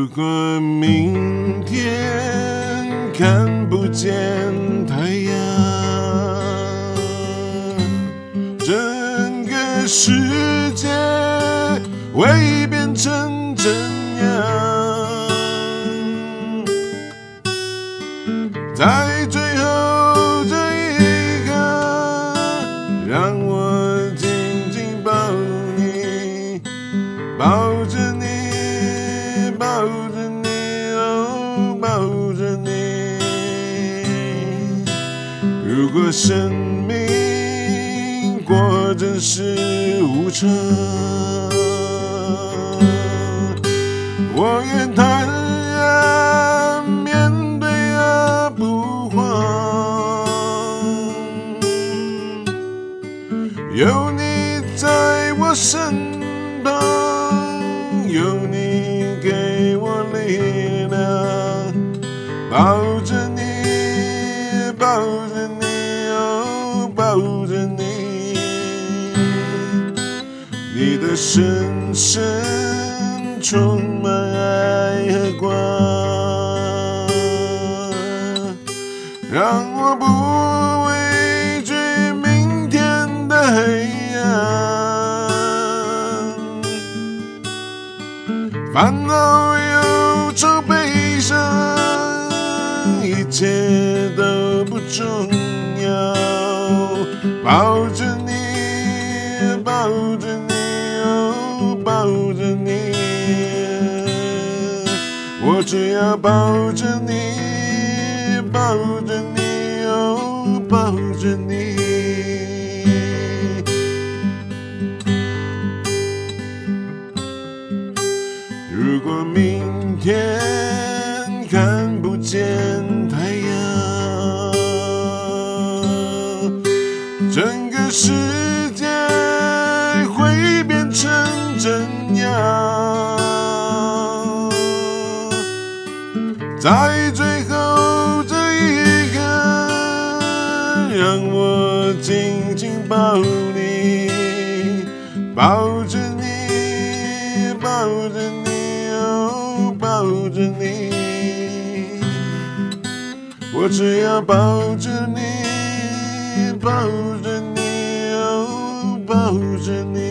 如果明天看不见太阳整个世界会变成怎样？在如果生命过真是无常，我愿坦然面对而不慌。有你在我身旁，有你给我力量，抱着你，抱你的深深充满爱和光，让我不畏惧明天的黑暗，烦恼、忧愁、悲伤，一切都不重要。抱着只要抱着你，抱着你，哦，抱着你。如果明天看不见太阳，整个世在最后这一刻让我紧紧抱你抱着你抱着你哦抱着你我只要抱着你抱着你哦抱着你。